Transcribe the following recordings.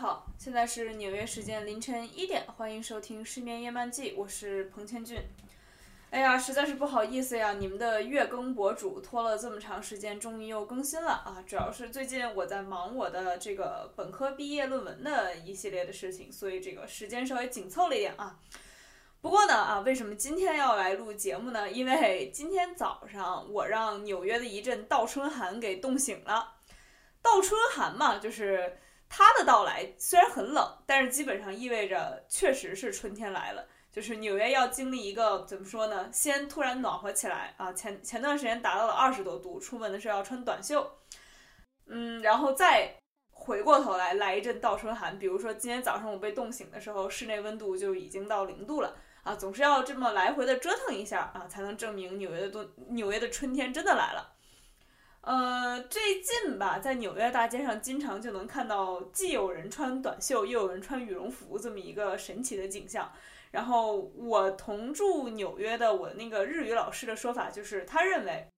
好，现在是纽约时间凌晨一点，欢迎收听《失眠夜漫记》，我是彭千俊。哎呀，实在是不好意思呀，你们的月更博主拖了这么长时间，终于又更新了啊！主要是最近我在忙我的这个本科毕业论文的一系列的事情，所以这个时间稍微紧凑了一点啊。不过呢啊，为什么今天要来录节目呢？因为今天早上我让纽约的一阵倒春寒给冻醒了。倒春寒嘛，就是它的到来虽然很冷，但是基本上意味着确实是春天来了。就是纽约要经历一个怎么说呢？先突然暖和起来啊，前前段时间达到了二十多度，出门的时候要穿短袖，嗯，然后再回过头来来一阵倒春寒。比如说今天早上我被冻醒的时候，室内温度就已经到零度了啊，总是要这么来回的折腾一下啊，才能证明纽约的冬纽约的春天真的来了。呃，最近吧，在纽约大街上经常就能看到既有人穿短袖，又有人穿羽绒服这么一个神奇的景象。然后我同住纽约的我那个日语老师的说法就是，他认为，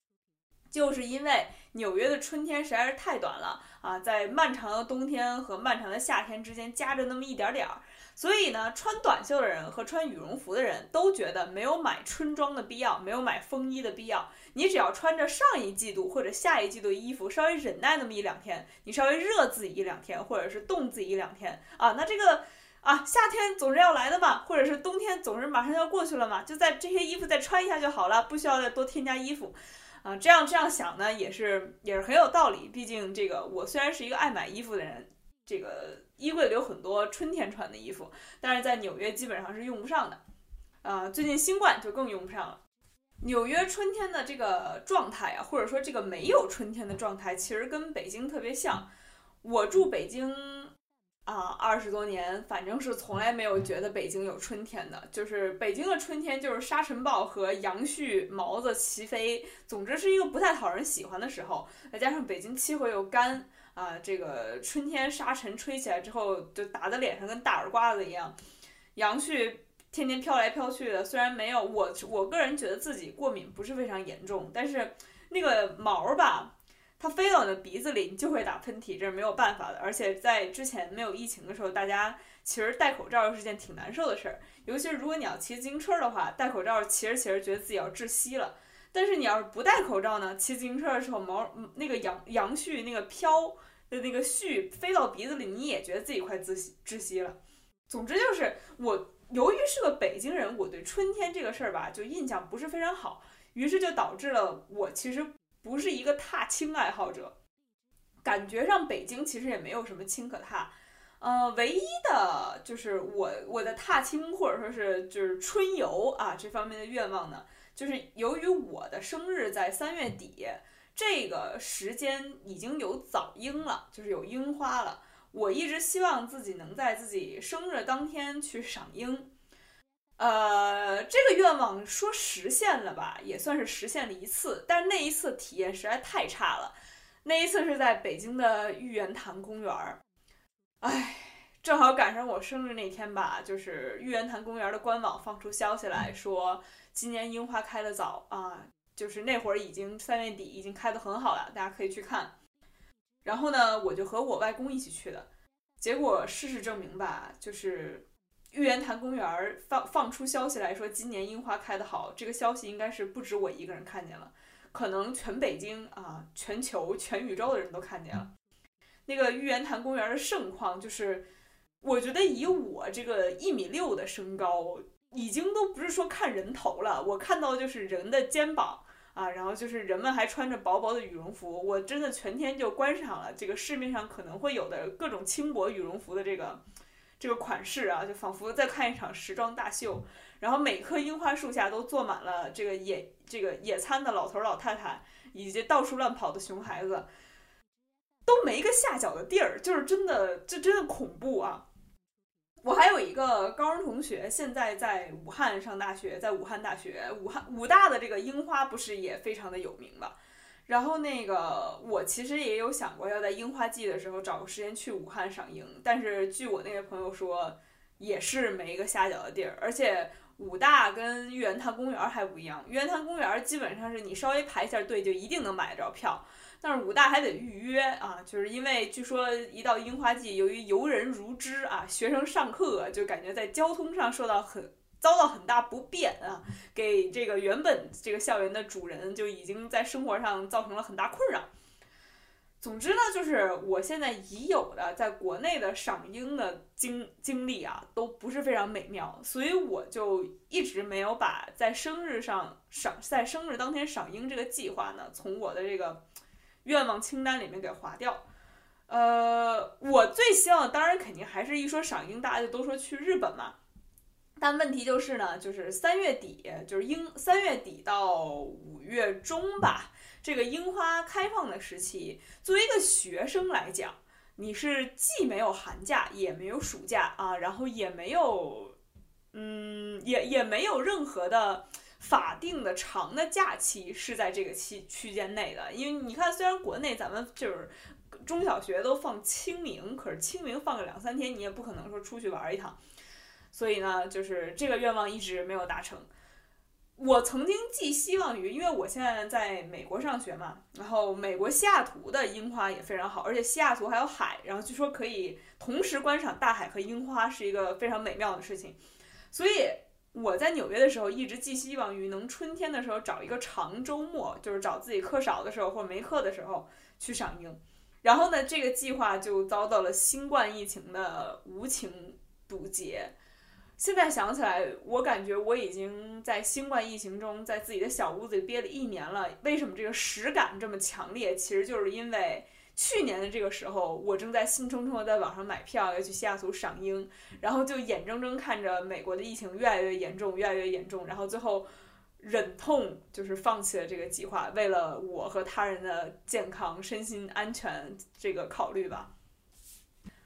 就是因为纽约的春天实在是太短了啊，在漫长的冬天和漫长的夏天之间夹着那么一点点儿，所以呢，穿短袖的人和穿羽绒服的人都觉得没有买春装的必要，没有买风衣的必要。你只要穿着上一季度或者下一季度的衣服，稍微忍耐那么一两天，你稍微热自己一两天，或者是冻自己一两天啊，那这个。啊，夏天总是要来的嘛，或者是冬天总是马上要过去了嘛，就在这些衣服再穿一下就好了，不需要再多添加衣服，啊，这样这样想呢，也是也是很有道理。毕竟这个我虽然是一个爱买衣服的人，这个衣柜里有很多春天穿的衣服，但是在纽约基本上是用不上的，啊，最近新冠就更用不上了。纽约春天的这个状态啊，或者说这个没有春天的状态，其实跟北京特别像。我住北京。啊，二十多年，反正是从来没有觉得北京有春天的。就是北京的春天，就是沙尘暴和杨絮毛子齐飞，总之是一个不太讨人喜欢的时候。再加上北京气候又干啊，这个春天沙尘吹起来之后，就打在脸上跟大耳刮子一样，杨絮天天飘来飘去的。虽然没有我，我个人觉得自己过敏不是非常严重，但是那个毛吧。它飞到你的鼻子里，你就会打喷嚏，这是没有办法的。而且在之前没有疫情的时候，大家其实戴口罩又是件挺难受的事儿。尤其是如果你要骑自行车的话，戴口罩骑着骑着觉得自己要窒息了。但是你要是不戴口罩呢，骑自行车的时候毛那个杨杨絮那个飘的那个絮飞到鼻子里，你也觉得自己快窒息窒息了。总之就是我由于是个北京人，我对春天这个事儿吧就印象不是非常好，于是就导致了我其实。不是一个踏青爱好者，感觉上北京其实也没有什么青可踏，呃，唯一的就是我我的踏青或者说是就是春游啊这方面的愿望呢，就是由于我的生日在三月底，这个时间已经有早樱了，就是有樱花了，我一直希望自己能在自己生日当天去赏樱。呃，这个愿望说实现了吧，也算是实现了一次，但是那一次体验实在太差了。那一次是在北京的玉渊潭公园儿，哎，正好赶上我生日那天吧，就是玉渊潭公园的官网放出消息来说，今年樱花开的早啊，就是那会儿已经三月底，已经开的很好了，大家可以去看。然后呢，我就和我外公一起去的，结果事实证明吧，就是。玉渊潭公园放放出消息来说，今年樱花开得好。这个消息应该是不止我一个人看见了，可能全北京啊、全球、全宇宙的人都看见了。那个玉渊潭公园的盛况，就是我觉得以我这个一米六的身高，已经都不是说看人头了，我看到就是人的肩膀啊，然后就是人们还穿着薄薄的羽绒服，我真的全天就观赏了这个市面上可能会有的各种轻薄羽绒服的这个。这个款式啊，就仿佛在看一场时装大秀。然后每棵樱花树下都坐满了这个野这个野餐的老头老太太，以及到处乱跑的熊孩子，都没个下脚的地儿，就是真的，这真的恐怖啊！我还有一个高中同学，现在在武汉上大学，在武汉大学，武汉武大的这个樱花不是也非常的有名吗？然后那个，我其实也有想过要在樱花季的时候找个时间去武汉赏樱，但是据我那位朋友说，也是没一个下脚的地儿。而且武大跟玉渊潭公园还不一样，玉渊潭公园基本上是你稍微排一下队就一定能买着票，但是武大还得预约啊，就是因为据说一到樱花季，由于游人如织啊，学生上课就感觉在交通上受到很遭到很大不便啊，给这个原本这个校园的主人就已经在生活上造成了很大困扰。总之呢，就是我现在已有的在国内的赏樱的经经历啊，都不是非常美妙，所以我就一直没有把在生日上赏在生日当天赏樱这个计划呢，从我的这个愿望清单里面给划掉。呃，我最希望当然肯定还是一说赏樱，大家就都说去日本嘛。但问题就是呢，就是三月底，就是樱三月底到五月中吧。这个樱花开放的时期，作为一个学生来讲，你是既没有寒假，也没有暑假啊，然后也没有，嗯，也也没有任何的法定的长的假期是在这个期区间内的。因为你看，虽然国内咱们就是中小学都放清明，可是清明放个两三天，你也不可能说出去玩一趟。所以呢，就是这个愿望一直没有达成。我曾经寄希望于，因为我现在在美国上学嘛，然后美国西雅图的樱花也非常好，而且西雅图还有海，然后据说可以同时观赏大海和樱花，是一个非常美妙的事情。所以我在纽约的时候一直寄希望于能春天的时候找一个长周末，就是找自己课少的时候或者没课的时候去赏樱。然后呢，这个计划就遭到了新冠疫情的无情堵截。现在想起来，我感觉我已经在新冠疫情中，在自己的小屋子里憋了一年了。为什么这个实感这么强烈？其实就是因为去年的这个时候，我正在兴冲冲的在网上买票要去西雅图赏樱，然后就眼睁睁看着美国的疫情越来越严重，越来越严重，然后最后忍痛就是放弃了这个计划，为了我和他人的健康、身心安全这个考虑吧。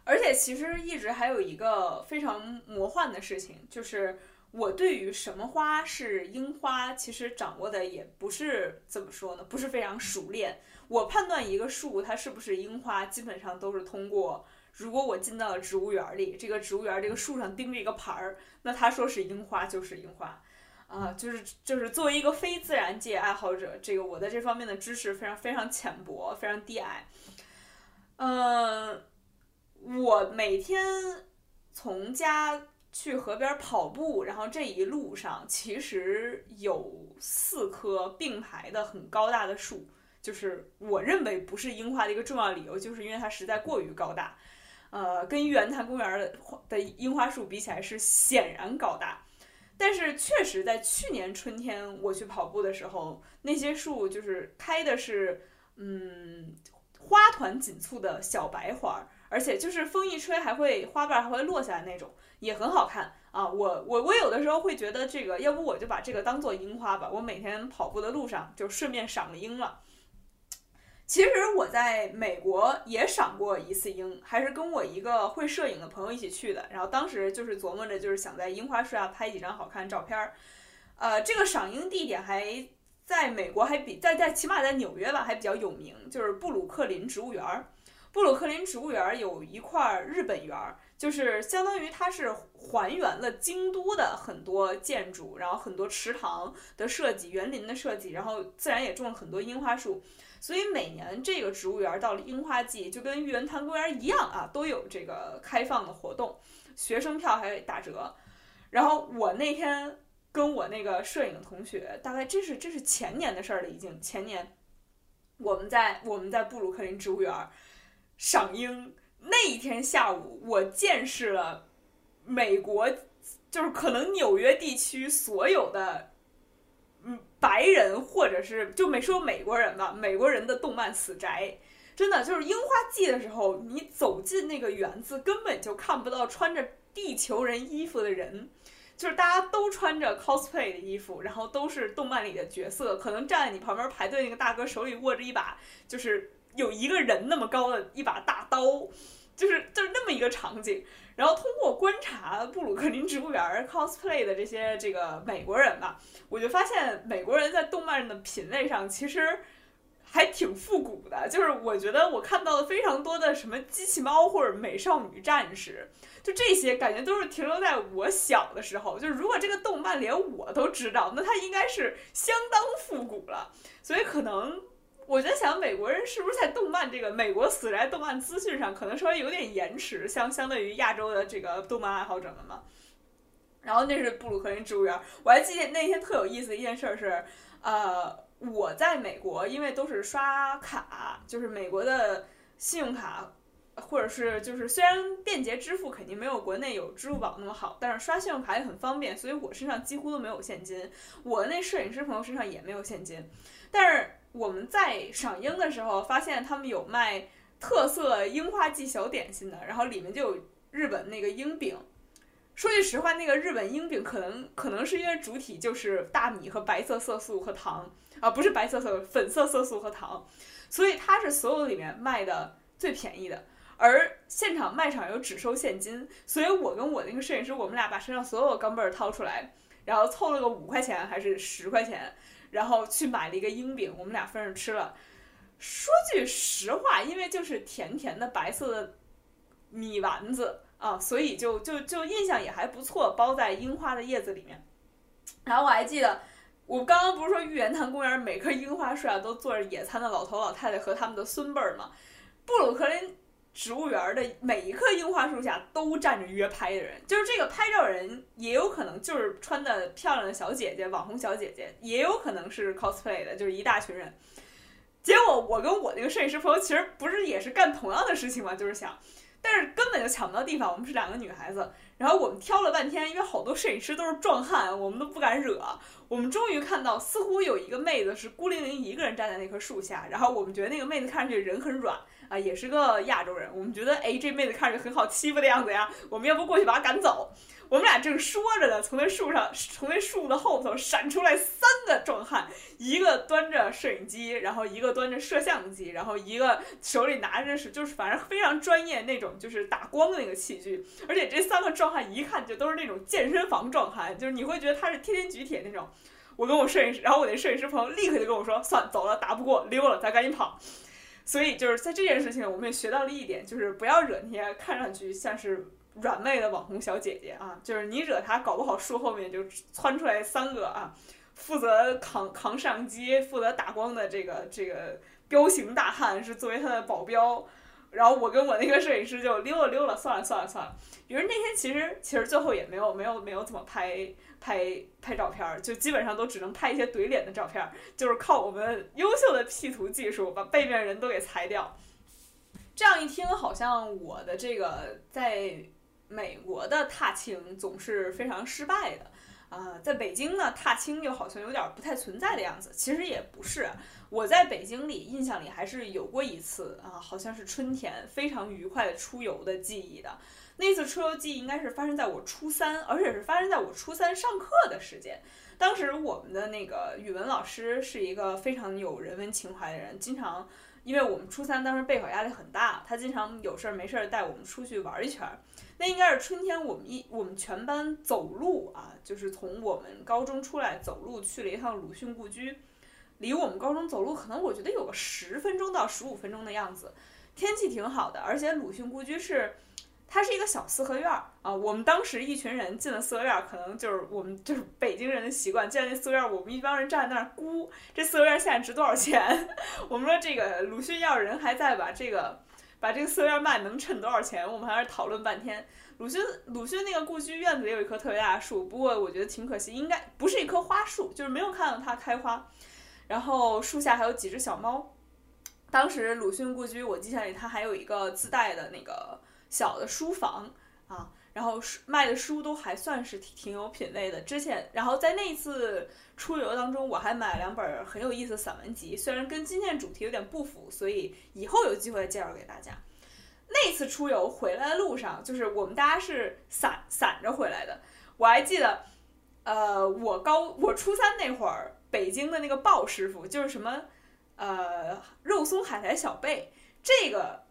而且其实一直还有一个非常魔幻的事情，就是我对于什么花是樱花，其实掌握的也不是怎么说呢，不是非常熟练。我判断一个树它是不是樱花，基本上都是通过，如果我进到了植物园里，这个植物园这个树上钉着一个牌儿，那他说是樱花就是樱花，啊，就是就是作为一个非自然界爱好者，这个我在这方面的知识非常非常浅薄，非常低矮，嗯。我每天从家去河边跑步，然后这一路上其实有四棵并排的很高大的树，就是我认为不是樱花的一个重要理由，就是因为它实在过于高大，呃，跟玉渊潭公园的的樱花树比起来是显然高大，但是确实在去年春天我去跑步的时候，那些树就是开的是嗯花团锦簇的小白花儿。而且就是风一吹，还会花瓣还会落下来那种，也很好看啊！我我我有的时候会觉得这个，要不我就把这个当做樱花吧。我每天跑步的路上就顺便赏个樱了。其实我在美国也赏过一次樱，还是跟我一个会摄影的朋友一起去的。然后当时就是琢磨着，就是想在樱花树下拍几张好看的照片儿。呃，这个赏樱地点还在美国，还比在在起码在纽约吧，还比较有名，就是布鲁克林植物园儿。布鲁克林植物园有一块日本园，就是相当于它是还原了京都的很多建筑，然后很多池塘的设计、园林的设计，然后自然也种了很多樱花树。所以每年这个植物园到了樱花季，就跟玉渊潭公园一样啊，都有这个开放的活动，学生票还打折。然后我那天跟我那个摄影同学，大概这是这是前年的事儿了，已经前年，我们在我们在布鲁克林植物园。赏樱那一天下午，我见识了美国，就是可能纽约地区所有的，嗯，白人或者是就没说美国人吧，美国人的动漫死宅，真的就是樱花季的时候，你走进那个园子，根本就看不到穿着地球人衣服的人，就是大家都穿着 cosplay 的衣服，然后都是动漫里的角色，可能站在你旁边排队那个大哥手里握着一把就是。有一个人那么高的一把大刀，就是就是那么一个场景。然后通过观察布鲁克林植物园 cosplay 的这些这个美国人吧，我就发现美国人在动漫的品味上其实还挺复古的。就是我觉得我看到了非常多的什么机器猫或者美少女战士，就这些感觉都是停留在我小的时候。就是如果这个动漫连我都知道，那它应该是相当复古了。所以可能。我在想，美国人是不是在动漫这个美国死宅动漫资讯上可能稍微有点延迟，相相对于亚洲的这个动漫爱好者们嘛。然后那是布鲁克林植物园，我还记得那天特有意思的一件事是，呃，我在美国，因为都是刷卡，就是美国的信用卡，或者是就是虽然便捷支付肯定没有国内有支付宝那么好，但是刷信用卡也很方便，所以我身上几乎都没有现金，我那摄影师朋友身上也没有现金，但是。我们在赏樱的时候，发现他们有卖特色樱花季小点心的，然后里面就有日本那个樱饼。说句实话，那个日本樱饼可能可能是因为主体就是大米和白色色素和糖啊，不是白色色粉色色素和糖，所以它是所有里面卖的最便宜的。而现场卖场又只收现金，所以我跟我那个摄影师，我们俩把身上所有钢镚儿掏出来，然后凑了个五块钱还是十块钱。然后去买了一个樱饼，我们俩分着吃了。说句实话，因为就是甜甜的白色的米丸子啊，所以就就就印象也还不错，包在樱花的叶子里面。然后我还记得，我刚刚不是说玉渊潭公园每棵樱花树下都坐着野餐的老头老太太和他们的孙辈儿吗？布鲁克林。植物园的每一棵樱花树下都站着约拍的人，就是这个拍照人也有可能就是穿的漂亮的小姐姐，网红小姐姐，也有可能是 cosplay 的，就是一大群人。结果我跟我那个摄影师朋友其实不是也是干同样的事情嘛？就是想，但是根本就抢不到地方。我们是两个女孩子，然后我们挑了半天，因为好多摄影师都是壮汉，我们都不敢惹。我们终于看到，似乎有一个妹子是孤零零一个人站在那棵树下，然后我们觉得那个妹子看上去人很软。啊，也是个亚洲人，我们觉得哎，这妹子看上去很好欺负的样子呀，我们要不过去把她赶走？我们俩正说着呢，从那树上，从那树的后头闪出来三个壮汉，一个端着摄影机，然后一个端着摄像机，然后一个手里拿着是就是反正非常专业那种就是打光的那个器具，而且这三个壮汉一看就都是那种健身房壮汉，就是你会觉得他是天天举铁那种。我跟我摄影师，然后我那摄影师朋友立刻就跟我说，算走了，打不过溜了，咱赶紧跑。所以就是在这件事情，我们也学到了一点，就是不要惹那些看上去像是软妹的网红小姐姐啊，就是你惹她，搞不好树后面就窜出来三个啊，负责扛扛摄像机、负责打光的这个这个彪形大汉是作为她的保镖。然后我跟我那个摄影师就溜了溜了，算了算了算了。于是那天其实其实最后也没有没有没有怎么拍拍拍照片，就基本上都只能拍一些怼脸的照片，就是靠我们优秀的 P 图技术把背面人都给裁掉。这样一听，好像我的这个在美国的踏青总是非常失败的。啊，在北京呢，踏青又好像有点不太存在的样子。其实也不是，我在北京里印象里还是有过一次啊，好像是春天非常愉快的出游的记忆的。那次出游记忆应该是发生在我初三，而且是发生在我初三上课的时间。当时我们的那个语文老师是一个非常有人文情怀的人，经常因为我们初三当时备考压力很大，他经常有事儿没事儿带我们出去玩一圈。那应该是春天，我们一我们全班走路啊，就是从我们高中出来走路去了一趟鲁迅故居，离我们高中走路可能我觉得有个十分钟到十五分钟的样子，天气挺好的，而且鲁迅故居是它是一个小四合院儿啊，我们当时一群人进了四合院儿，可能就是我们就是北京人的习惯，进了那四合院儿，我们一帮人站在那儿估这四合院现在值多少钱，我们说这个鲁迅要是人还在吧，这个。把这个四合院卖能趁多少钱？我们还是讨论半天。鲁迅鲁迅那个故居院子里有一棵特别大的树，不过我觉得挺可惜，应该不是一棵花树，就是没有看到它开花。然后树下还有几只小猫。当时鲁迅故居，我记下里它还有一个自带的那个小的书房啊。然后书卖的书都还算是挺挺有品位的。之前，然后在那一次出游当中，我还买了两本很有意思的散文集，虽然跟今天主题有点不符，所以以后有机会介绍给大家。那次出游回来的路上，就是我们大家是散散着回来的。我还记得，呃，我高我初三那会儿，北京的那个鲍师傅就是什么，呃，肉松海苔小贝这个。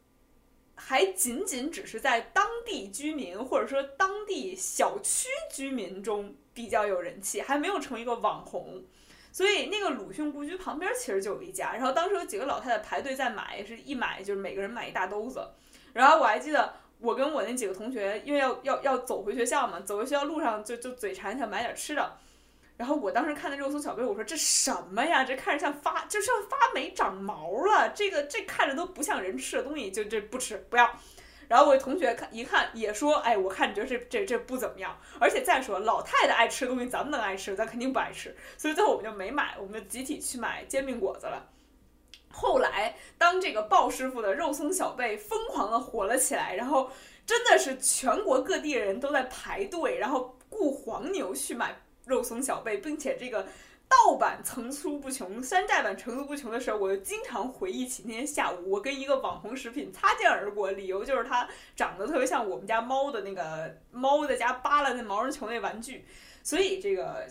还仅仅只是在当地居民或者说当地小区居民中比较有人气，还没有成为一个网红。所以那个鲁迅故居旁边其实就有一家，然后当时有几个老太太排队在买，是一买就是每个人买一大兜子。然后我还记得我跟我那几个同学，因为要要要走回学校嘛，走回学校路上就就嘴馋想买点吃的。然后我当时看那肉松小贝，我说这什么呀？这看着像发，就像发霉长毛了。这个这看着都不像人吃的东西，就这不吃不要。然后我同学看一看也说，哎，我看你觉得这这这不怎么样。而且再说老太太爱吃的东西，咱们能爱吃，咱肯定不爱吃。所以最后我们就没买，我们就集体去买煎饼果子了。后来当这个鲍师傅的肉松小贝疯狂的火了起来，然后真的是全国各地人都在排队，然后雇黄牛去买肉松小贝，并且这个。盗版层出不穷，山寨版层出不穷的时候，我就经常回忆起那天下午，我跟一个网红食品擦肩而过，理由就是它长得特别像我们家猫的那个猫在家扒拉那毛绒球那玩具。所以这个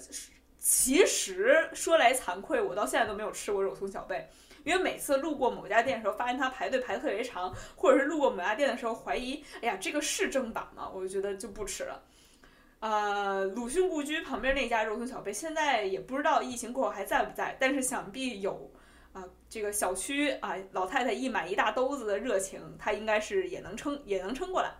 其实说来惭愧，我到现在都没有吃过肉松小贝，因为每次路过某家店的时候，发现它排队排特别长，或者是路过某家店的时候怀疑，哎呀，这个是正版吗？我就觉得就不吃了。呃，鲁迅故居旁边那家肉松小贝，现在也不知道疫情过后还在不在，但是想必有啊，这个小区啊，老太太一买一大兜子的热情，她应该是也能撑，也能撑过来。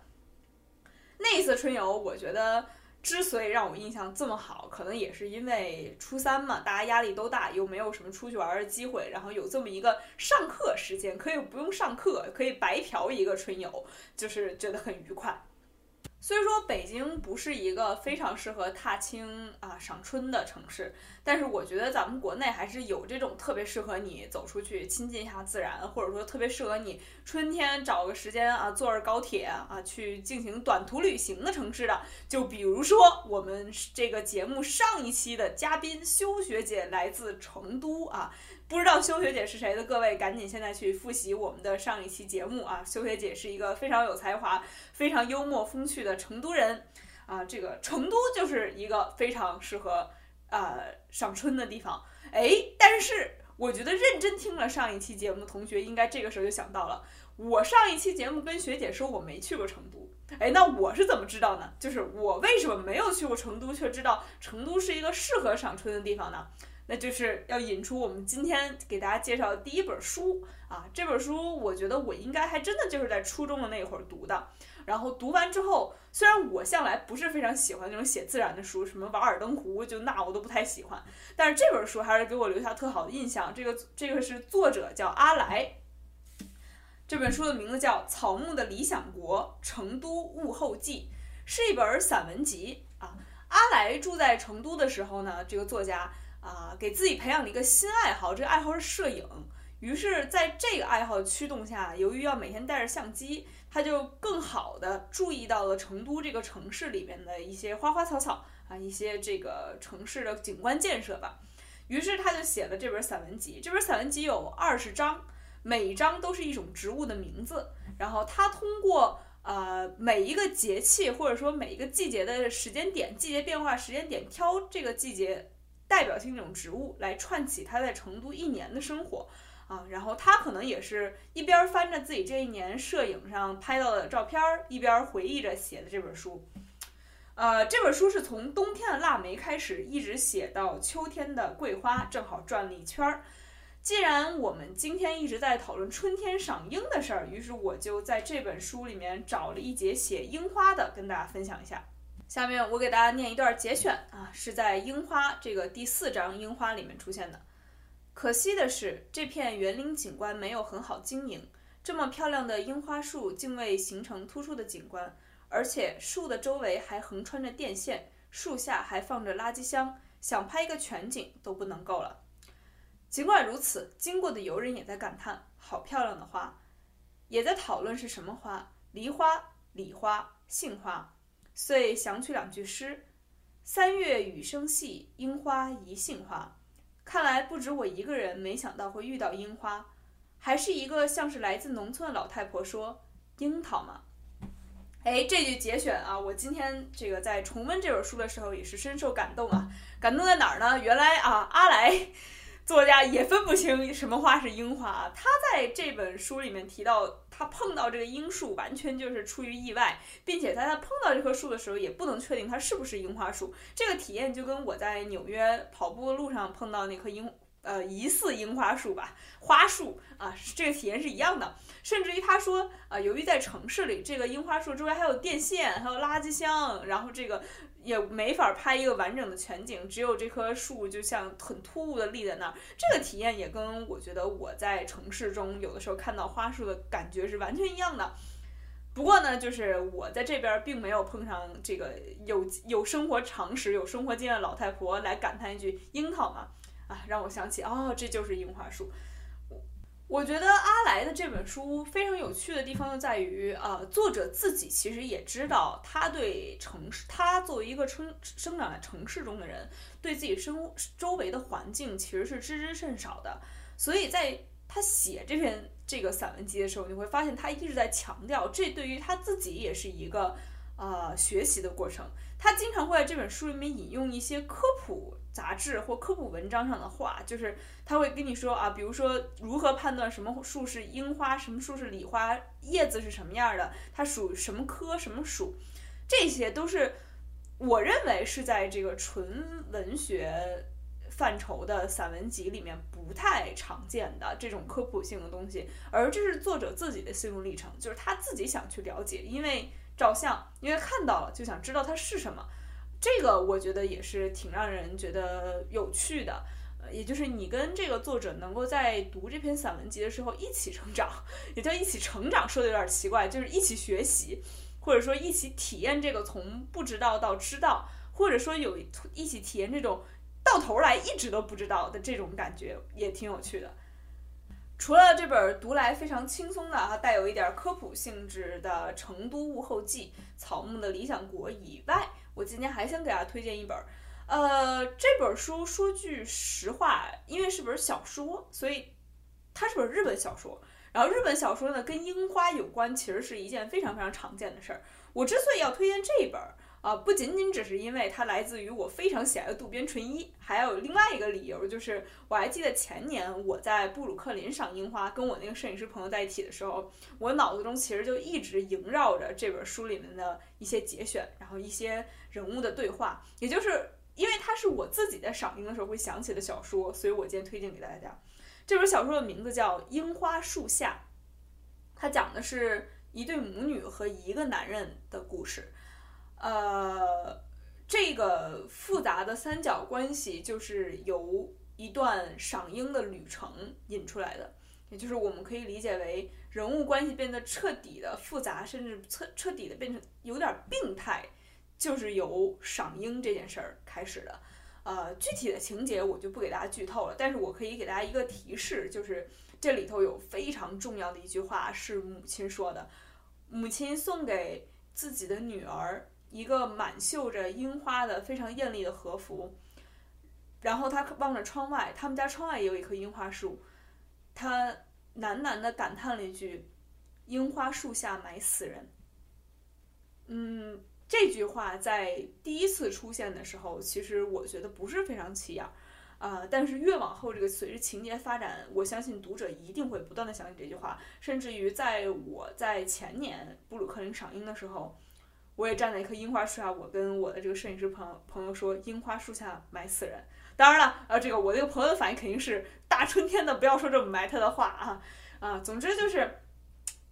那一次春游，我觉得之所以让我印象这么好，可能也是因为初三嘛，大家压力都大，又没有什么出去玩的机会，然后有这么一个上课时间，可以不用上课，可以白嫖一个春游，就是觉得很愉快。虽说北京不是一个非常适合踏青啊赏春的城市，但是我觉得咱们国内还是有这种特别适合你走出去亲近一下自然，或者说特别适合你春天找个时间啊坐着高铁啊去进行短途旅行的城市的。就比如说我们这个节目上一期的嘉宾修学姐来自成都啊。不知道修学姐是谁的各位，赶紧现在去复习我们的上一期节目啊！修学姐是一个非常有才华、非常幽默风趣的成都人啊，这个成都就是一个非常适合呃赏春的地方。哎，但是我觉得认真听了上一期节目的同学，应该这个时候就想到了，我上一期节目跟学姐说我没去过成都，哎，那我是怎么知道呢？就是我为什么没有去过成都，却知道成都是一个适合赏春的地方呢？那就是要引出我们今天给大家介绍的第一本书啊！这本书我觉得我应该还真的就是在初中的那会儿读的。然后读完之后，虽然我向来不是非常喜欢那种写自然的书，什么《瓦尔登湖》就那我都不太喜欢，但是这本书还是给我留下特好的印象。这个这个是作者叫阿来，这本书的名字叫《草木的理想国：成都物候记》，是一本散文集啊。阿来住在成都的时候呢，这个作家。啊，给自己培养了一个新爱好，这个爱好是摄影。于是，在这个爱好的驱动下，由于要每天带着相机，他就更好的注意到了成都这个城市里面的一些花花草草啊，一些这个城市的景观建设吧。于是，他就写了这本散文集。这本散文集有二十章，每一章都是一种植物的名字。然后，他通过呃每一个节气或者说每一个季节的时间点，季节变化时间点，挑这个季节。代表性这种植物来串起他在成都一年的生活啊，然后他可能也是一边翻着自己这一年摄影上拍到的照片，一边回忆着写的这本书。呃，这本书是从冬天的腊梅开始，一直写到秋天的桂花，正好转了一圈儿。既然我们今天一直在讨论春天赏樱的事儿，于是我就在这本书里面找了一节写樱花的，跟大家分享一下。下面我给大家念一段节选啊，是在樱花这个第四章樱花里面出现的。可惜的是，这片园林景观没有很好经营，这么漂亮的樱花树竟未形成突出的景观，而且树的周围还横穿着电线，树下还放着垃圾箱，想拍一个全景都不能够了。尽管如此，经过的游人也在感叹：好漂亮的花，也在讨论是什么花，梨花、李花、杏花。遂想取两句诗：“三月雨声细，樱花一杏花。”看来不止我一个人没想到会遇到樱花，还是一个像是来自农村的老太婆说：“樱桃嘛。”哎，这句节选啊，我今天这个在重温这本书的时候也是深受感动啊。感动在哪儿呢？原来啊，阿来。作家也分不清什么花是樱花啊！他在这本书里面提到，他碰到这个樱树完全就是出于意外，并且在他碰到这棵树的时候也不能确定它是不是樱花树。这个体验就跟我在纽约跑步的路上碰到那棵樱呃疑似樱花树吧，花树啊，这个体验是一样的。甚至于他说啊，由于在城市里，这个樱花树周围还有电线，还有垃圾箱，然后这个也没法拍一个完整的全景，只有这棵树就像很突兀的立在那儿。这个体验也跟我觉得我在城市中有的时候看到花树的感觉是完全一样的。不过呢，就是我在这边并没有碰上这个有有生活常识、有生活经验的老太婆来感叹一句“樱桃嘛”，啊，让我想起哦，这就是樱花树。我觉得阿来的这本书非常有趣的地方就在于，呃，作者自己其实也知道，他对城市，他作为一个生生长在城市中的人，对自己生周围的环境其实是知之甚少的。所以在他写这篇这个散文集的时候，你会发现他一直在强调，这对于他自己也是一个呃学习的过程。他经常会在这本书里面引用一些科普。杂志或科普文章上的话，就是他会跟你说啊，比如说如何判断什么树是樱花，什么树是李花，叶子是什么样的，它属于什么科什么属，这些都是我认为是在这个纯文学范畴的散文集里面不太常见的这种科普性的东西，而这是作者自己的心路历程，就是他自己想去了解，因为照相，因为看到了就想知道它是什么。这个我觉得也是挺让人觉得有趣的，也就是你跟这个作者能够在读这篇散文集的时候一起成长，也叫一起成长，说的有点奇怪，就是一起学习，或者说一起体验这个从不知道到知道，或者说有一起体验这种到头来一直都不知道的这种感觉，也挺有趣的。除了这本读来非常轻松的哈，带有一点科普性质的《成都物候记》，草木的理想国以外。我今天还想给大家推荐一本，呃，这本书说句实话，因为是本小说，所以它是本日本小说。然后日本小说呢，跟樱花有关，其实是一件非常非常常见的事儿。我之所以要推荐这一本。啊，不仅仅只是因为它来自于我非常喜爱的渡边淳一，还有另外一个理由，就是我还记得前年我在布鲁克林赏樱花，跟我那个摄影师朋友在一起的时候，我脑子中其实就一直萦绕着这本书里面的一些节选，然后一些人物的对话，也就是因为它是我自己在赏樱的时候会想起的小说，所以我今天推荐给大家。这本小说的名字叫《樱花树下》，它讲的是一对母女和一个男人的故事。呃，这个复杂的三角关系就是由一段赏樱的旅程引出来的，也就是我们可以理解为人物关系变得彻底的复杂，甚至彻彻底的变成有点病态，就是由赏樱这件事儿开始的。呃，具体的情节我就不给大家剧透了，但是我可以给大家一个提示，就是这里头有非常重要的一句话是母亲说的，母亲送给自己的女儿。一个满绣着樱花的非常艳丽的和服，然后她望着窗外，他们家窗外也有一棵樱花树，她喃喃地感叹了一句：“樱花树下埋死人。”嗯，这句话在第一次出现的时候，其实我觉得不是非常起眼，啊，但是越往后这个随着情节发展，我相信读者一定会不断的想起这句话，甚至于在我在前年布鲁克林赏樱的时候。我也站在一棵樱花树下，我跟我的这个摄影师朋友朋友说：“樱花树下埋死人。”当然了，呃，这个我这个朋友的反应肯定是大春天的，不要说这么埋汰的话啊啊！总之就是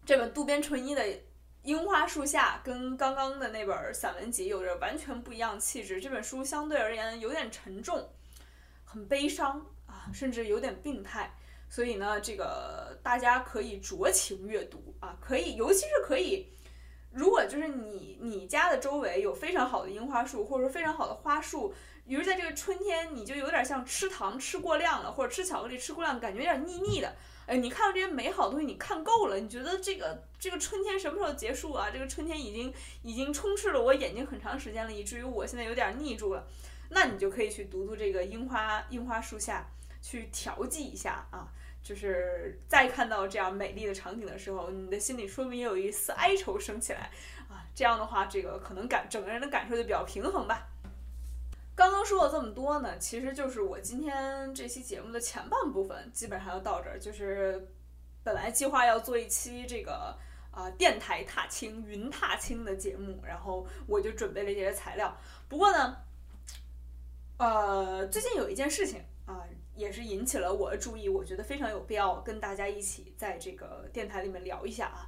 这本渡边淳一的《樱花树下》跟刚刚的那本散文集有着完全不一样的气质。这本书相对而言有点沉重，很悲伤啊，甚至有点病态。所以呢，这个大家可以酌情阅读啊，可以，尤其是可以。如果就是你你家的周围有非常好的樱花树，或者说非常好的花树，比如在这个春天，你就有点像吃糖吃过量了，或者吃巧克力吃过量，感觉有点腻腻的。哎，你看到这些美好的东西，你看够了，你觉得这个这个春天什么时候结束啊？这个春天已经已经充斥了我眼睛很长时间了，以至于我现在有点腻住了。那你就可以去读读这个樱花樱花树下，去调剂一下啊。就是再看到这样美丽的场景的时候，你的心里说明有一丝哀愁升起来啊。这样的话，这个可能感整个人的感受就比较平衡吧。刚刚说了这么多呢，其实就是我今天这期节目的前半部分，基本上要到这儿。就是本来计划要做一期这个啊电台踏青、云踏青的节目，然后我就准备了一些材料。不过呢，呃，最近有一件事情。啊，也是引起了我的注意，我觉得非常有必要跟大家一起在这个电台里面聊一下啊。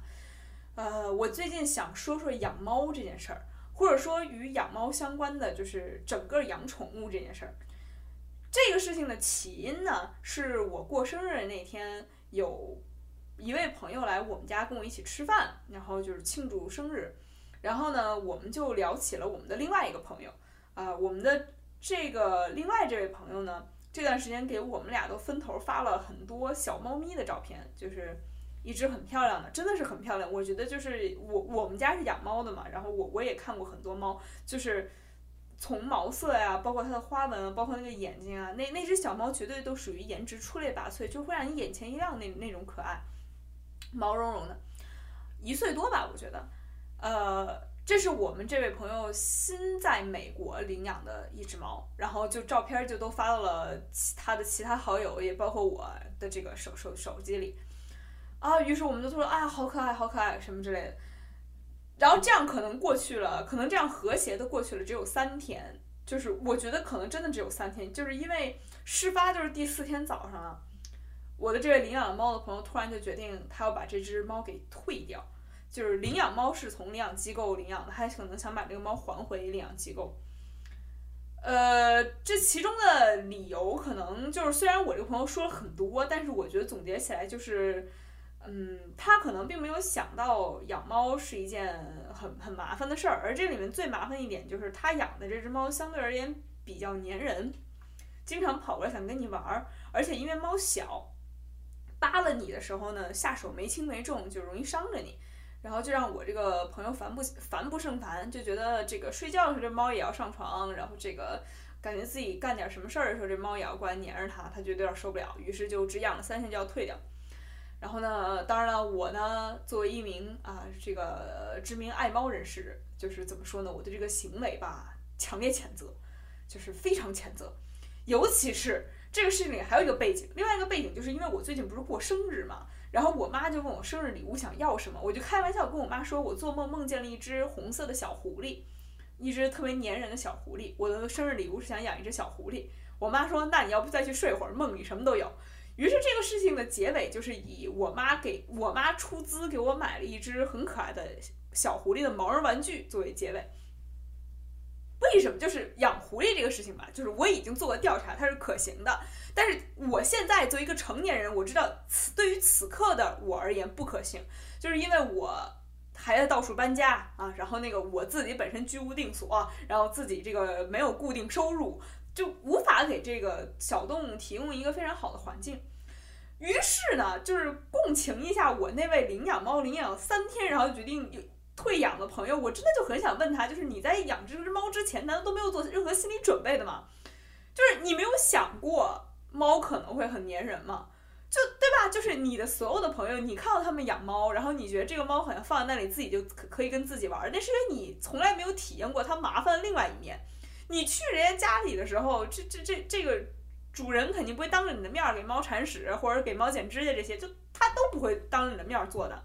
呃，我最近想说说养猫这件事儿，或者说与养猫相关的，就是整个养宠物这件事儿。这个事情的起因呢，是我过生日那天，有一位朋友来我们家跟我一起吃饭，然后就是庆祝生日，然后呢，我们就聊起了我们的另外一个朋友，啊，我们的这个另外这位朋友呢，这段时间给我们俩都分头发了很多小猫咪的照片，就是一只很漂亮的，真的是很漂亮。我觉得就是我我们家是养猫的嘛，然后我我也看过很多猫，就是从毛色呀，包括它的花纹，包括那个眼睛啊，那那只小猫绝对都属于颜值出类拔萃，就会让你眼前一亮那那种可爱，毛茸茸的，一岁多吧，我觉得，呃。这是我们这位朋友新在美国领养的一只猫，然后就照片就都发到了其他的其他好友，也包括我的这个手手手机里，啊，于是我们就说，哎呀，好可爱，好可爱，什么之类的。然后这样可能过去了，可能这样和谐的过去了，只有三天，就是我觉得可能真的只有三天，就是因为事发就是第四天早上啊，我的这位领养猫的朋友突然就决定他要把这只猫给退掉。就是领养猫是从领养机构领养的，他可能想把这个猫还回领养机构。呃，这其中的理由可能就是，虽然我这个朋友说了很多，但是我觉得总结起来就是，嗯，他可能并没有想到养猫是一件很很麻烦的事儿，而这里面最麻烦一点就是他养的这只猫相对而言比较粘人，经常跑过来想跟你玩儿，而且因为猫小，扒了你的时候呢，下手没轻没重，就容易伤着你。然后就让我这个朋友烦不烦不胜烦，就觉得这个睡觉的时候这猫也要上床，然后这个感觉自己干点什么事儿的时候这猫也要过来黏着它，他觉得有点受不了，于是就只养了三天就要退掉。然后呢，当然了，我呢作为一名啊这个知名爱猫人士，就是怎么说呢，我对这个行为吧强烈谴责，就是非常谴责，尤其是这个事情里还有一个背景，另外一个背景就是因为我最近不是过生日嘛。然后我妈就问我生日礼物想要什么，我就开玩笑跟我妈说，我做梦梦见了一只红色的小狐狸，一只特别粘人的小狐狸。我的生日礼物是想养一只小狐狸。我妈说，那你要不再去睡会儿，梦里什么都有。于是这个事情的结尾就是以我妈给我妈出资给我买了一只很可爱的小狐狸的毛绒玩具作为结尾。为什么？就是养狐狸这个事情吧，就是我已经做过调查，它是可行的。但是我现在作为一个成年人，我知道此对于此刻的我而言不可行，就是因为我还在到处搬家啊，然后那个我自己本身居无定所，然后自己这个没有固定收入，就无法给这个小动物提供一个非常好的环境。于是呢，就是共情一下我那位领养猫领养了三天，然后决定退养的朋友，我真的就很想问他，就是你在养这只猫之前，难道都没有做任何心理准备的吗？就是你没有想过。猫可能会很粘人吗，就对吧？就是你的所有的朋友，你看到他们养猫，然后你觉得这个猫好像放在那里，自己就可可以跟自己玩，那是因为你从来没有体验过它麻烦的另外一面。你去人家家里的时候，这这这这个主人肯定不会当着你的面给猫铲屎或者给猫剪指甲这些，就他都不会当着你的面做的。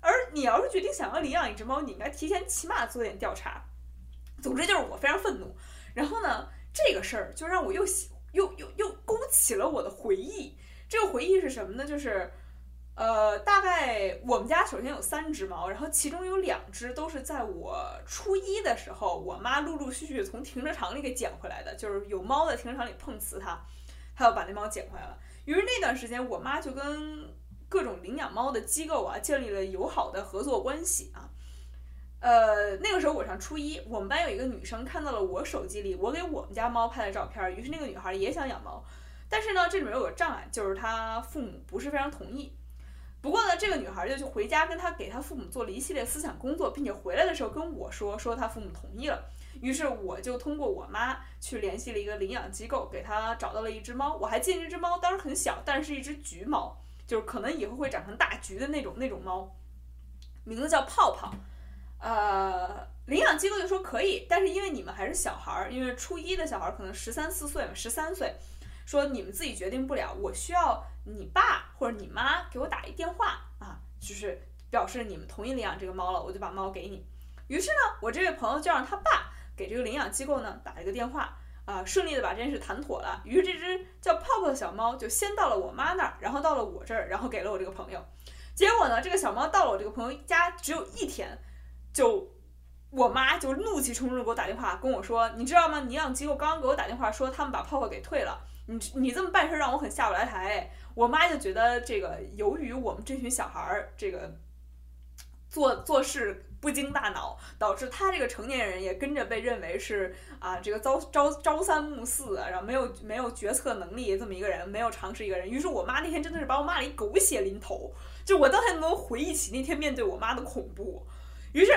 而你要是决定想要领养一只猫，你应该提前起码做点调查。总之就是我非常愤怒，然后呢，这个事儿就让我又喜。又又又勾起了我的回忆。这个回忆是什么呢？就是，呃，大概我们家首先有三只猫，然后其中有两只都是在我初一的时候，我妈陆陆续续从停车场里给捡回来的。就是有猫在停车场里碰瓷它，她要把那猫捡回来了。于是那段时间，我妈就跟各种领养猫的机构啊建立了友好的合作关系啊。呃，那个时候我上初一，我们班有一个女生看到了我手机里我给我们家猫拍的照片，于是那个女孩也想养猫，但是呢，这里面有个障碍，就是她父母不是非常同意。不过呢，这个女孩就去回家跟她给她父母做了一系列思想工作，并且回来的时候跟我说，说她父母同意了。于是我就通过我妈去联系了一个领养机构，给她找到了一只猫。我还记得这只猫当时很小，但是一只橘猫，就是可能以后会长成大橘的那种那种猫，名字叫泡泡。呃，领养机构就说可以，但是因为你们还是小孩儿，因为初一的小孩儿可能十三四岁嘛，十三岁，说你们自己决定不了，我需要你爸或者你妈给我打一电话啊，就是表示你们同意领养这个猫了，我就把猫给你。于是呢，我这位朋友就让他爸给这个领养机构呢打了一个电话，啊，顺利的把这件事谈妥了。于是这只叫泡泡的小猫就先到了我妈那儿，然后到了我这儿，然后给了我这个朋友。结果呢，这个小猫到了我这个朋友家只有一天，就我妈就怒气冲冲的给我打电话跟我说：“你知道吗？领养机构刚刚给我打电话说他们把泡泡给退了。你你这么办事让我很下不来台。”我妈就觉得这个由于我们这群小孩儿这个做做事。不经大脑，导致他这个成年人也跟着被认为是啊，这个朝朝朝三暮四，然后没有没有决策能力这么一个人，没有常识一个人。于是我妈那天真的是把我骂了一狗血淋头，就我当时能回忆起那天面对我妈的恐怖。于是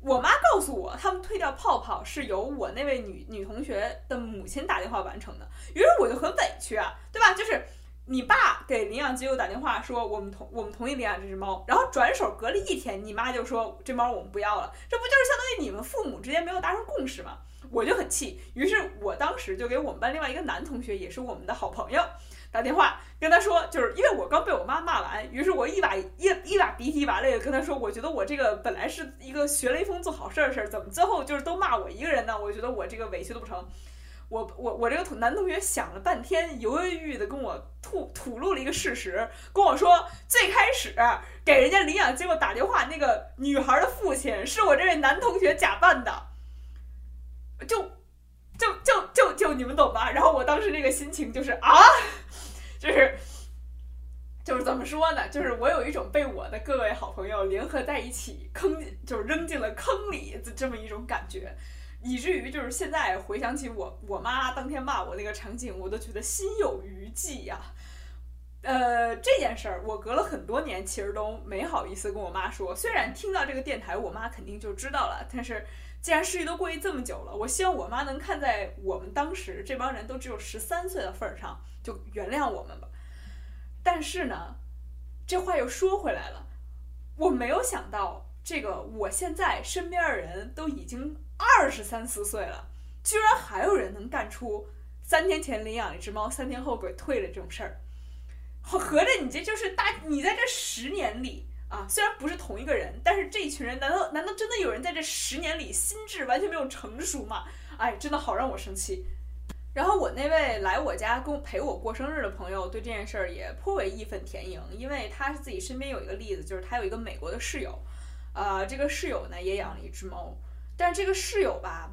我妈告诉我，他们退掉泡泡是由我那位女女同学的母亲打电话完成的。于是我就很委屈啊，对吧？就是。你爸给领养机构打电话说我们同我们同意领养这只猫，然后转手隔了一天，你妈就说这猫我们不要了，这不就是相当于你们父母之间没有达成共识吗？我就很气，于是我当时就给我们班另外一个男同学，也是我们的好朋友，打电话跟他说，就是因为我刚被我妈骂完，于是我一把一一把鼻涕一把泪的跟他说，我觉得我这个本来是一个学雷锋做好事儿的事儿，怎么最后就是都骂我一个人呢？我觉得我这个委屈的不成。我我我这个男同学想了半天，犹犹豫豫的跟我吐吐露了一个事实，跟我说最开始给人家领养机构打电话那个女孩的父亲是我这位男同学假扮的，就就就就就你们懂吧？然后我当时那个心情就是啊，就是就是怎么说呢？就是我有一种被我的各位好朋友联合在一起坑，就是扔进了坑里的这么一种感觉。以至于就是现在回想起我我妈当天骂我那个场景，我都觉得心有余悸呀。呃，这件事儿我隔了很多年，其实都没好意思跟我妈说。虽然听到这个电台，我妈肯定就知道了，但是既然事情都过去这么久了，我希望我妈能看在我们当时这帮人都只有十三岁的份儿上，就原谅我们吧。但是呢，这话又说回来了，我没有想到这个，我现在身边的人都已经。二十三四岁了，居然还有人能干出三天前领养一只猫，三天后给退了这种事儿。合着你这就是大，你在这十年里啊，虽然不是同一个人，但是这一群人，难道难道真的有人在这十年里心智完全没有成熟吗？哎，真的好让我生气。然后我那位来我家跟陪我过生日的朋友，对这件事儿也颇为义愤填膺，因为他是自己身边有一个例子，就是他有一个美国的室友，啊，这个室友呢也养了一只猫。但这个室友吧，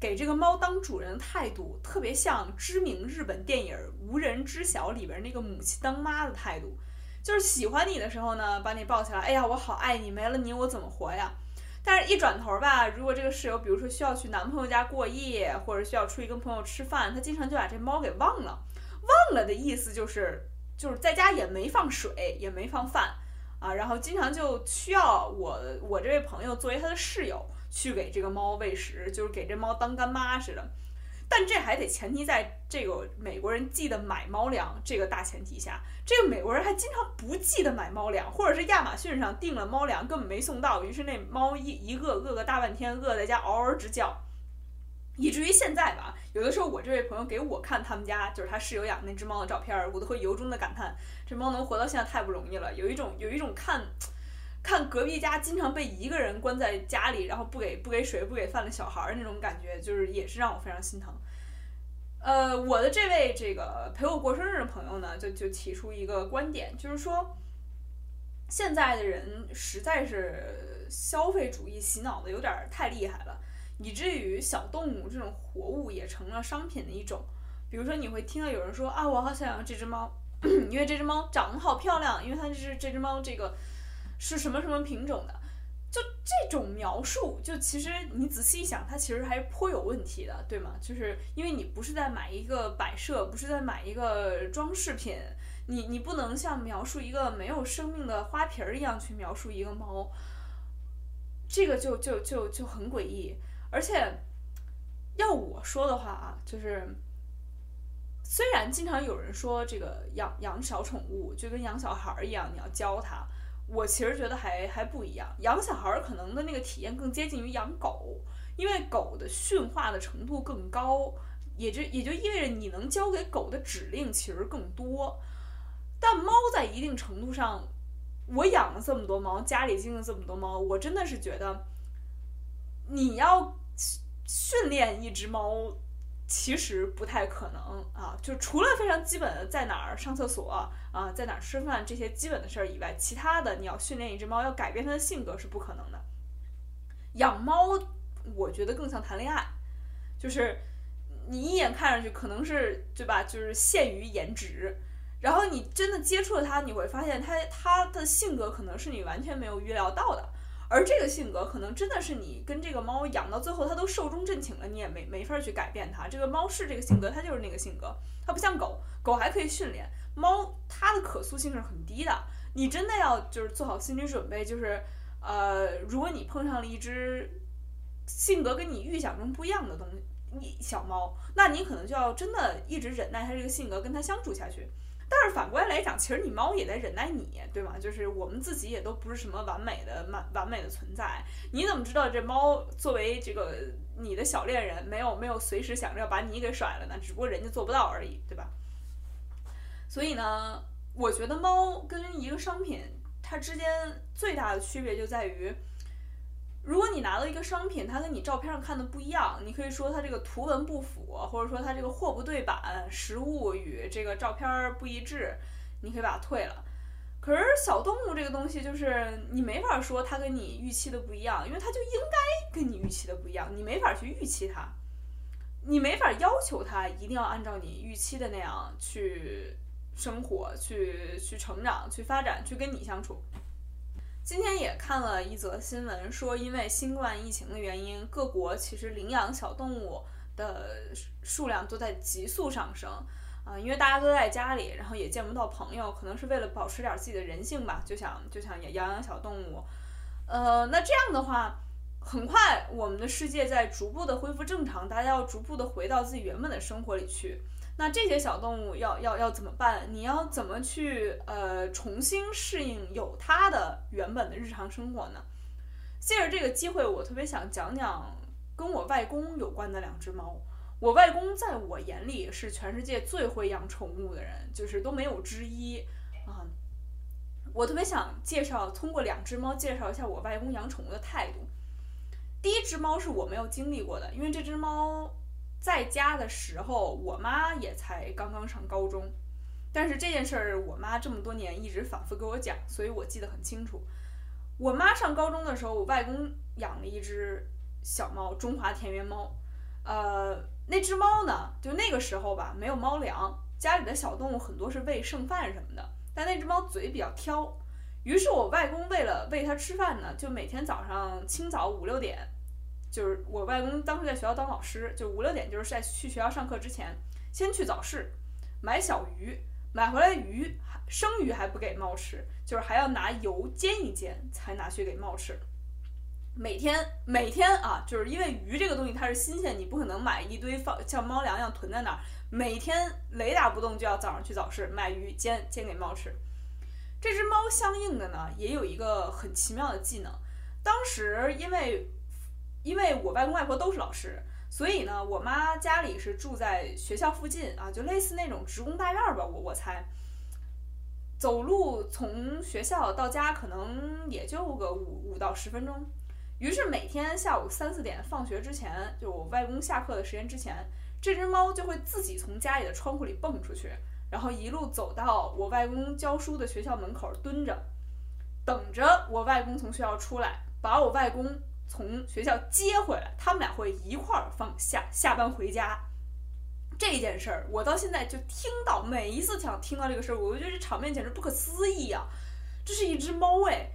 给这个猫当主人的态度特别像知名日本电影《无人知晓》里边那个母亲当妈的态度，就是喜欢你的时候呢，把你抱起来，哎呀，我好爱你，没了你我怎么活呀？但是，一转头吧，如果这个室友，比如说需要去男朋友家过夜，或者需要出去跟朋友吃饭，他经常就把这猫给忘了。忘了的意思就是，就是在家也没放水，也没放饭啊，然后经常就需要我我这位朋友作为他的室友。去给这个猫喂食，就是给这猫当干妈似的，但这还得前提在这个美国人记得买猫粮这个大前提下，这个美国人还经常不记得买猫粮，或者是亚马逊上订了猫粮根本没送到，于是那猫一一饿饿个大半天，饿在家嗷嗷直叫，以至于现在吧，有的时候我这位朋友给我看他们家就是他室友养那只猫的照片，我都会由衷的感叹，这猫能活到现在太不容易了，有一种有一种看。看隔壁家经常被一个人关在家里，然后不给不给水不给饭的小孩儿那种感觉，就是也是让我非常心疼。呃，我的这位这个陪我过生日的朋友呢，就就提出一个观点，就是说，现在的人实在是消费主义洗脑的有点太厉害了，以至于小动物这种活物也成了商品的一种。比如说，你会听到有人说啊，我好想要这只猫，因为这只猫长得好漂亮，因为它是这只猫这个。是什么什么品种的？就这种描述，就其实你仔细一想，它其实还是颇有问题的，对吗？就是因为你不是在买一个摆设，不是在买一个装饰品，你你不能像描述一个没有生命的花瓶儿一样去描述一个猫，这个就就就就很诡异。而且要我说的话啊，就是虽然经常有人说这个养养小宠物就跟养小孩儿一样，你要教它。我其实觉得还还不一样，养小孩可能的那个体验更接近于养狗，因为狗的驯化的程度更高，也就也就意味着你能教给狗的指令其实更多。但猫在一定程度上，我养了这么多猫，家里经营这么多猫，我真的是觉得，你要训练一只猫，其实不太可能啊，就除了非常基本的在哪儿上厕所啊，在哪儿吃饭这些基本的事儿以外，其他的你要训练一只猫，要改变它的性格是不可能的。养猫，我觉得更像谈恋爱，就是你一眼看上去可能是对吧，就是限于颜值，然后你真的接触了它，你会发现它它的性格可能是你完全没有预料到的。而这个性格可能真的是你跟这个猫养到最后，它都寿终正寝了，你也没没法去改变它。这个猫是这个性格，它就是那个性格，它不像狗狗还可以训练，猫它的可塑性是很低的。你真的要就是做好心理准备，就是呃，如果你碰上了一只性格跟你预想中不一样的东西，小猫，那你可能就要真的一直忍耐它这个性格，跟它相处下去。但是反过来来讲，其实你猫也在忍耐你，对吗？就是我们自己也都不是什么完美的、完完美的存在。你怎么知道这猫作为这个你的小恋人，没有没有随时想着要把你给甩了呢？只不过人家做不到而已，对吧？所以呢，我觉得猫跟一个商品它之间最大的区别就在于。如果你拿到一个商品，它跟你照片上看的不一样，你可以说它这个图文不符，或者说它这个货不对版，实物与这个照片不一致，你可以把它退了。可是小动物这个东西，就是你没法说它跟你预期的不一样，因为它就应该跟你预期的不一样，你没法去预期它，你没法要求它一定要按照你预期的那样去生活、去去成长、去发展、去跟你相处。今天也看了一则新闻，说因为新冠疫情的原因，各国其实领养小动物的数量都在急速上升啊，因为大家都在家里，然后也见不到朋友，可能是为了保持点自己的人性吧，就想就想养养小动物。呃，那这样的话，很快我们的世界在逐步的恢复正常，大家要逐步的回到自己原本的生活里去。那这些小动物要要要怎么办？你要怎么去呃重新适应有它的原本的日常生活呢？借着这个机会，我特别想讲讲跟我外公有关的两只猫。我外公在我眼里是全世界最会养宠物的人，就是都没有之一啊。我特别想介绍，通过两只猫介绍一下我外公养宠物的态度。第一只猫是我没有经历过的，因为这只猫。在家的时候，我妈也才刚刚上高中，但是这件事儿，我妈这么多年一直反复给我讲，所以我记得很清楚。我妈上高中的时候，我外公养了一只小猫，中华田园猫。呃，那只猫呢，就那个时候吧，没有猫粮，家里的小动物很多是喂剩饭什么的，但那只猫嘴比较挑，于是我外公为了喂它吃饭呢，就每天早上清早五六点。就是我外公当时在学校当老师，就五六点，就是在去学校上课之前，先去早市买小鱼，买回来鱼生鱼还不给猫吃，就是还要拿油煎一煎才拿去给猫吃。每天每天啊，就是因为鱼这个东西它是新鲜，你不可能买一堆放像猫粮一样囤在那儿。每天雷打不动就要早上去早市买鱼煎煎给猫吃。这只猫相应的呢，也有一个很奇妙的技能，当时因为。因为我外公外婆都是老师，所以呢，我妈家里是住在学校附近啊，就类似那种职工大院吧，我我猜，走路从学校到家可能也就个五五到十分钟。于是每天下午三四点放学之前，就我外公下课的时间之前，这只猫就会自己从家里的窗户里蹦出去，然后一路走到我外公教书的学校门口蹲着，等着我外公从学校出来，把我外公。从学校接回来，他们俩会一块儿放下下班回家。这件事儿，我到现在就听到，每一次想听到这个事儿，我就觉得这场面简直不可思议啊！这是一只猫哎，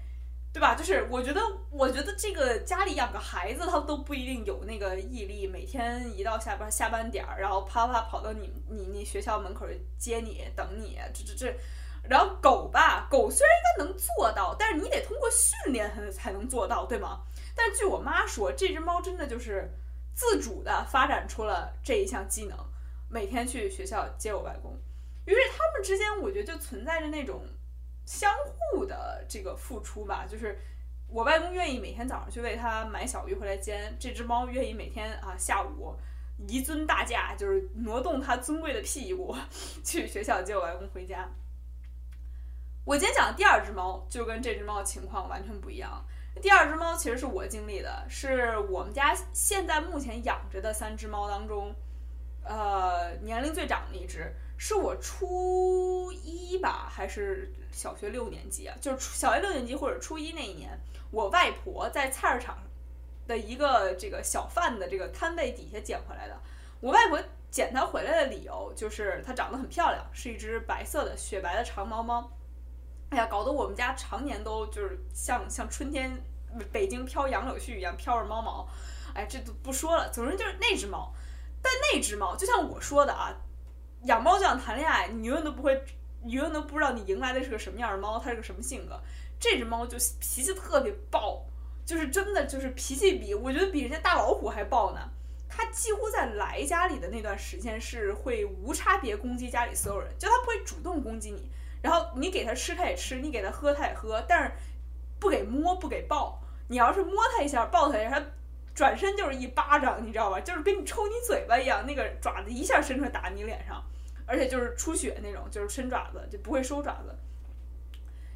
对吧？就是我觉得，我觉得这个家里养个孩子，他都不一定有那个毅力，每天一到下班下班点儿，然后啪啪跑到你你你学校门口接你等你，这这这。然后狗吧，狗虽然应该能做到，但是你得通过训练才才能做到，对吗？但据我妈说，这只猫真的就是自主的发展出了这一项技能，每天去学校接我外公。于是他们之间，我觉得就存在着那种相互的这个付出吧。就是我外公愿意每天早上去为它买小鱼回来煎，这只猫愿意每天啊下午移尊大驾，就是挪动它尊贵的屁股去学校接我外公回家。我今天讲的第二只猫就跟这只猫情况完全不一样。第二只猫其实是我经历的，是我们家现在目前养着的三只猫当中，呃，年龄最长的一只，是我初一吧，还是小学六年级啊？就是小学六年级或者初一那一年，我外婆在菜市场的一个这个小贩的这个摊位底下捡回来的。我外婆捡它回来的理由就是它长得很漂亮，是一只白色的雪白的长毛猫。哎呀，搞得我们家常年都就是像像春天北京飘杨柳絮一样飘着猫毛。哎，这都不说了，总之就是那只猫。但那只猫就像我说的啊，养猫就像谈恋爱，你永远都不会，你永远都不知道你迎来的是个什么样的猫，它是个什么性格。这只猫就脾气特别暴，就是真的就是脾气比我觉得比人家大老虎还暴呢。它几乎在来家里的那段时间是会无差别攻击家里所有人，就它不会主动攻击你，然后你给它吃它也吃，你给它喝它也喝，但是不给摸不给抱。你要是摸它一下抱它一下，它。转身就是一巴掌，你知道吧？就是跟你抽你嘴巴一样，那个爪子一下伸出来打你脸上，而且就是出血那种，就是伸爪子就不会收爪子。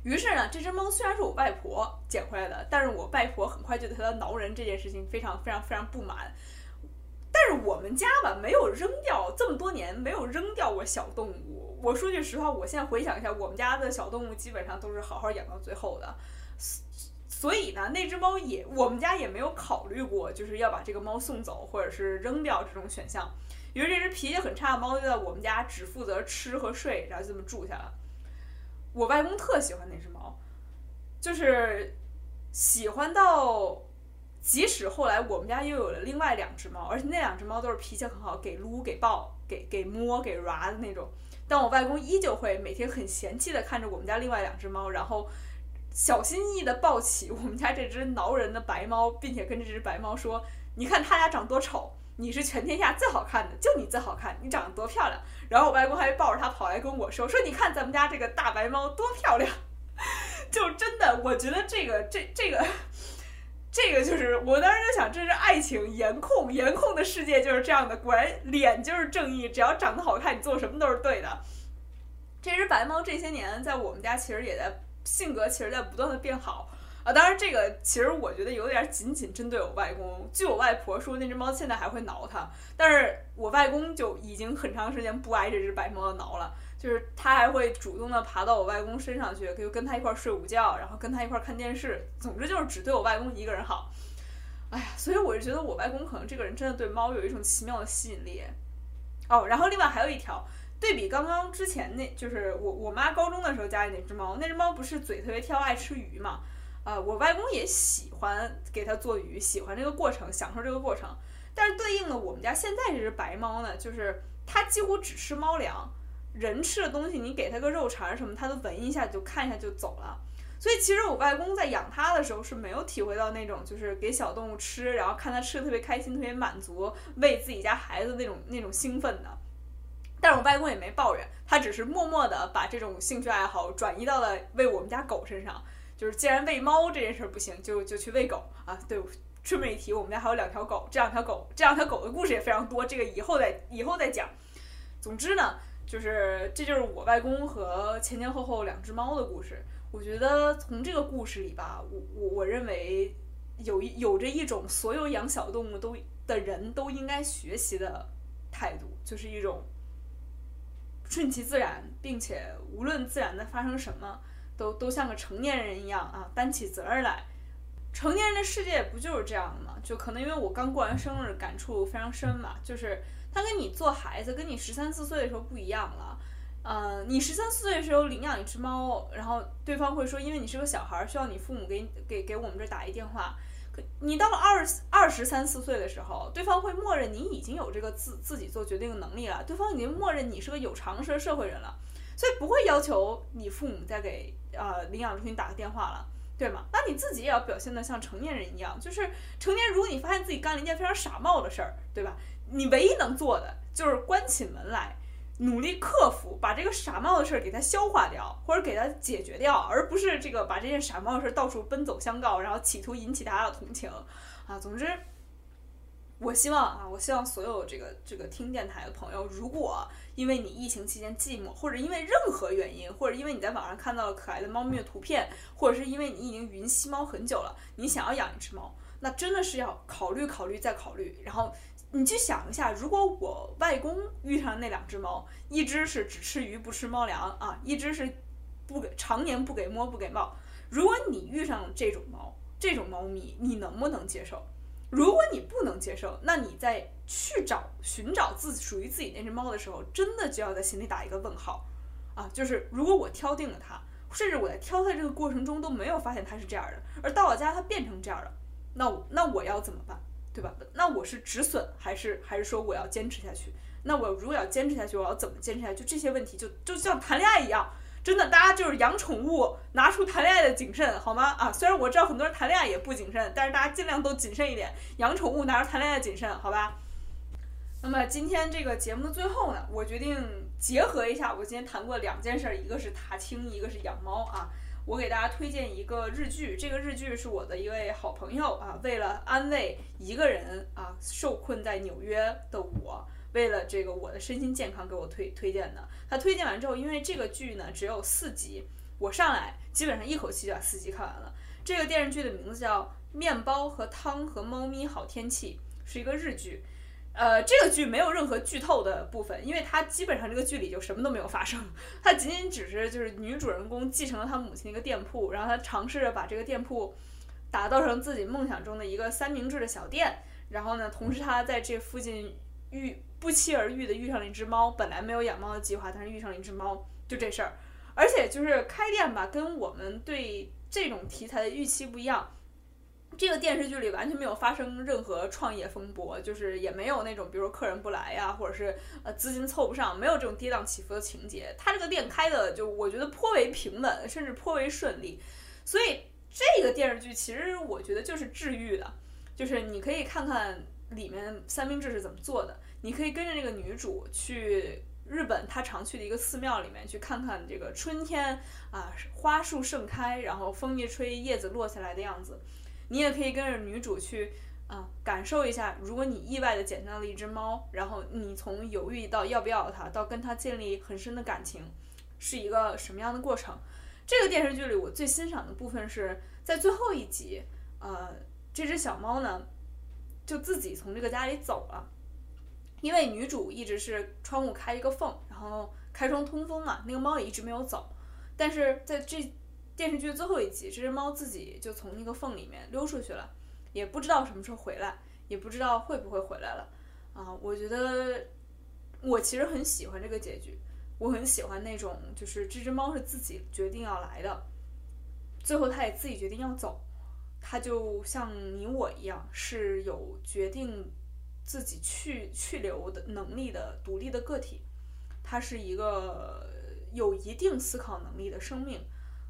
于是呢，这只猫虽然是我外婆捡回来的，但是我外婆很快就对它的挠人这件事情非常非常非常不满。但是我们家吧，没有扔掉这么多年没有扔掉过小动物。我说句实话，我现在回想一下，我们家的小动物基本上都是好好养到最后的。所以呢，那只猫也，我们家也没有考虑过，就是要把这个猫送走或者是扔掉这种选项。因为这只脾气很差的猫就在我们家只负责吃和睡，然后就这么住下了。我外公特喜欢那只猫，就是喜欢到，即使后来我们家又有了另外两只猫，而且那两只猫都是脾气很好，给撸、给抱、给给摸、给抓的那种，但我外公依旧会每天很嫌弃的看着我们家另外两只猫，然后。小心翼翼地抱起我们家这只挠人的白猫，并且跟这只白猫说：“你看它俩长多丑，你是全天下最好看的，就你最好看，你长得多漂亮。”然后我外公还抱着它跑来跟我说：“说你看咱们家这个大白猫多漂亮。”就真的，我觉得这个这这个这个就是我当时就想，这是爱情颜控，颜控的世界就是这样的。果然脸就是正义，只要长得好看，你做什么都是对的。这只白猫这些年在我们家其实也在。性格其实在不断的变好啊，当然这个其实我觉得有点仅仅针对我外公。据我外婆说，那只猫现在还会挠它，但是我外公就已经很长时间不挨这只白猫的挠了，就是他还会主动的爬到我外公身上去，就跟他一块儿睡午觉，然后跟他一块儿看电视，总之就是只对我外公一个人好。哎呀，所以我就觉得我外公可能这个人真的对猫有一种奇妙的吸引力。哦，然后另外还有一条。对比刚刚之前那，就是我我妈高中的时候家里那只猫，那只猫不是嘴特别挑，爱吃鱼嘛？啊，我外公也喜欢给它做鱼，喜欢这个过程，享受这个过程。但是对应的我们家现在这只白猫呢，就是它几乎只吃猫粮，人吃的东西你给它个肉肠什么，它都闻一下就看一下就走了。所以其实我外公在养它的时候是没有体会到那种就是给小动物吃，然后看它吃的特别开心、特别满足，喂自己家孩子那种那种兴奋的。但是我外公也没抱怨，他只是默默的把这种兴趣爱好转移到了喂我们家狗身上。就是既然喂猫这件事不行，就就去喂狗啊。对，顺便一提，我们家还有两条狗，这两条狗，这两条狗的故事也非常多，这个以后再以后再讲。总之呢，就是这就是我外公和前前后后两只猫的故事。我觉得从这个故事里吧，我我我认为有一有着一种所有养小动物都的人都应该学习的态度，就是一种。顺其自然，并且无论自然的发生什么，都都像个成年人一样啊，担起责任来。成年人的世界不就是这样的吗？就可能因为我刚过完生日，感触非常深嘛。就是他跟你做孩子，跟你十三四岁的时候不一样了。嗯，你十三四岁的时候领养一只猫，然后对方会说，因为你是个小孩，需要你父母给给给我们这打一电话。可你到了二二十三四岁的时候，对方会默认你已经有这个自自己做决定的能力了，对方已经默认你是个有常识的社会人了，所以不会要求你父母再给呃领养中心打个电话了，对吗？那你自己也要表现得像成年人一样，就是成年，如果你发现自己干了一件非常傻冒的事儿，对吧？你唯一能做的就是关起门来。努力克服，把这个傻帽的事儿给它消化掉，或者给它解决掉，而不是这个把这件傻帽的事儿到处奔走相告，然后企图引起大家的同情啊。总之，我希望啊，我希望所有这个这个听电台的朋友，如果因为你疫情期间寂寞，或者因为任何原因，或者因为你在网上看到了可爱的猫咪的图片，或者是因为你已经云吸猫很久了，你想要养一只猫，那真的是要考虑考虑再考虑，然后。你去想一下，如果我外公遇上那两只猫，一只是只吃鱼不吃猫粮啊，一只是不给常年不给摸不给抱。如果你遇上这种猫，这种猫咪，你能不能接受？如果你不能接受，那你在去找寻找自属于自己那只猫的时候，真的就要在心里打一个问号啊！就是如果我挑定了它，甚至我在挑它这个过程中都没有发现它是这样的，而到了家它变成这样了，那我那我要怎么办？对吧？那我是止损还是还是说我要坚持下去？那我如果要坚持下去，我要怎么坚持下去？就这些问题，就就像谈恋爱一样，真的，大家就是养宠物，拿出谈恋爱的谨慎，好吗？啊，虽然我知道很多人谈恋爱也不谨慎，但是大家尽量都谨慎一点。养宠物拿出谈恋爱的谨慎，好吧？那么今天这个节目的最后呢，我决定结合一下我今天谈过两件事，一个是踏青，一个是养猫啊。我给大家推荐一个日剧，这个日剧是我的一位好朋友啊，为了安慰一个人啊受困在纽约的我，为了这个我的身心健康给我推推荐的。他推荐完之后，因为这个剧呢只有四集，我上来基本上一口气就把四集看完了。这个电视剧的名字叫《面包和汤和猫咪好天气》，是一个日剧。呃，这个剧没有任何剧透的部分，因为它基本上这个剧里就什么都没有发生，它仅仅只是就是女主人公继承了她母亲的一个店铺，然后她尝试着把这个店铺打造成自己梦想中的一个三明治的小店，然后呢，同时她在这附近遇不期而遇的遇上了一只猫，本来没有养猫的计划，但是遇上了一只猫，就这事儿，而且就是开店吧，跟我们对这种题材的预期不一样。这个电视剧里完全没有发生任何创业风波，就是也没有那种，比如说客人不来呀，或者是呃资金凑不上，没有这种跌宕起伏的情节。他这个店开的就我觉得颇为平稳，甚至颇为顺利。所以这个电视剧其实我觉得就是治愈的，就是你可以看看里面三明治是怎么做的，你可以跟着这个女主去日本她常去的一个寺庙里面去看看这个春天啊花树盛开，然后风一吹叶子落下来的样子。你也可以跟着女主去啊，感受一下，如果你意外的捡到了一只猫，然后你从犹豫到要不要它，到跟它建立很深的感情，是一个什么样的过程？这个电视剧里我最欣赏的部分是在最后一集，呃，这只小猫呢就自己从这个家里走了，因为女主一直是窗户开一个缝，然后开窗通风嘛，那个猫也一直没有走，但是在这。电视剧最后一集，这只猫自己就从那个缝里面溜出去了，也不知道什么时候回来，也不知道会不会回来了。啊，我觉得我其实很喜欢这个结局，我很喜欢那种就是这只猫是自己决定要来的，最后它也自己决定要走，它就像你我一样是有决定自己去去留的能力的独立的个体，它是一个有一定思考能力的生命。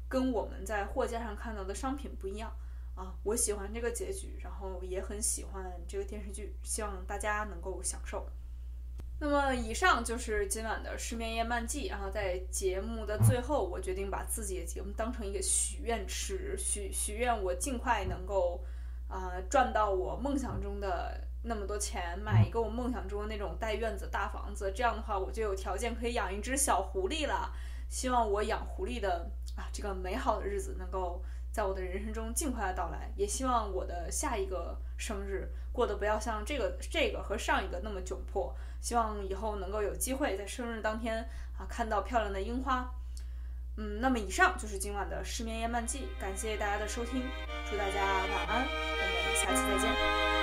跟我们在货架上看到的商品不一样啊！我喜欢这个结局，然后也很喜欢这个电视剧，希望大家能够享受。那么，以上就是今晚的失眠夜漫记。然后在节目的最后，我决定把自己的节目当成一个许愿池，许许愿我尽快能够啊赚到我梦想中的那么多钱，买一个我梦想中的那种带院子大房子。这样的话，我就有条件可以养一只小狐狸了。希望我养狐狸的啊这个美好的日子能够在我的人生中尽快的到来，也希望我的下一个生日过得不要像这个这个和上一个那么窘迫。希望以后能够有机会在生日当天啊看到漂亮的樱花。嗯，那么以上就是今晚的失眠夜漫记，感谢大家的收听，祝大家晚安，我们下期再见。